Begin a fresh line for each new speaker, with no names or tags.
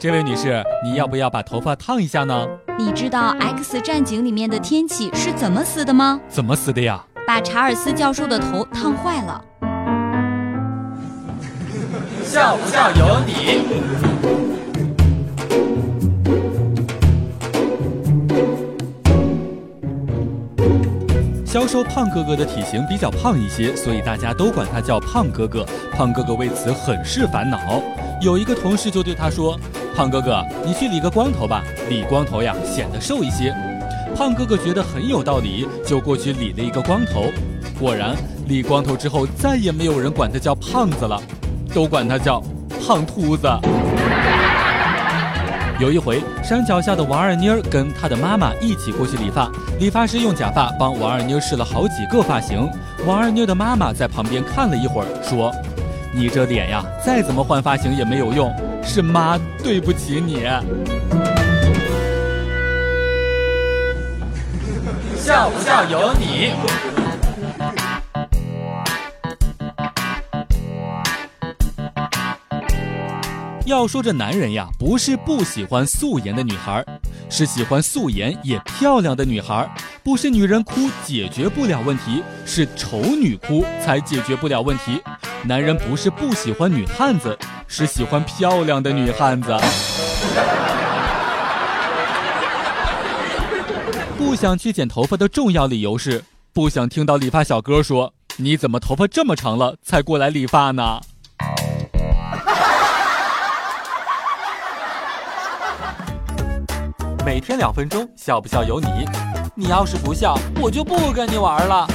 这位女士，你要不要把头发烫一下呢？
你知道《X 战警》里面的天启是怎么死的吗？
怎么死的呀？
把查尔斯教授的头烫坏了。
笑不笑由你。
销售胖哥哥的体型比较胖一些，所以大家都管他叫胖哥哥。胖哥哥为此很是烦恼。有一个同事就对他说：“胖哥哥，你去理个光头吧，理光头呀显得瘦一些。”胖哥哥觉得很有道理，就过去理了一个光头。果然，理光头之后，再也没有人管他叫胖子了，都管他叫胖秃子。有一回，山脚下的王二妮儿跟她的妈妈一起过去理发，理发师用假发帮王二妮儿试了好几个发型。王二妮儿的妈妈在旁边看了一会儿，说：“你这脸呀，再怎么换发型也没有用，是妈对不起你。”
笑不笑由你。
要说这男人呀，不是不喜欢素颜的女孩，是喜欢素颜也漂亮的女孩。不是女人哭解决不了问题，是丑女哭才解决不了问题。男人不是不喜欢女汉子，是喜欢漂亮的女汉子。不想去剪头发的重要理由是，不想听到理发小哥说：“你怎么头发这么长了才过来理发呢？”每天两分钟，笑不笑由你。你要是不笑，我就不跟你玩了。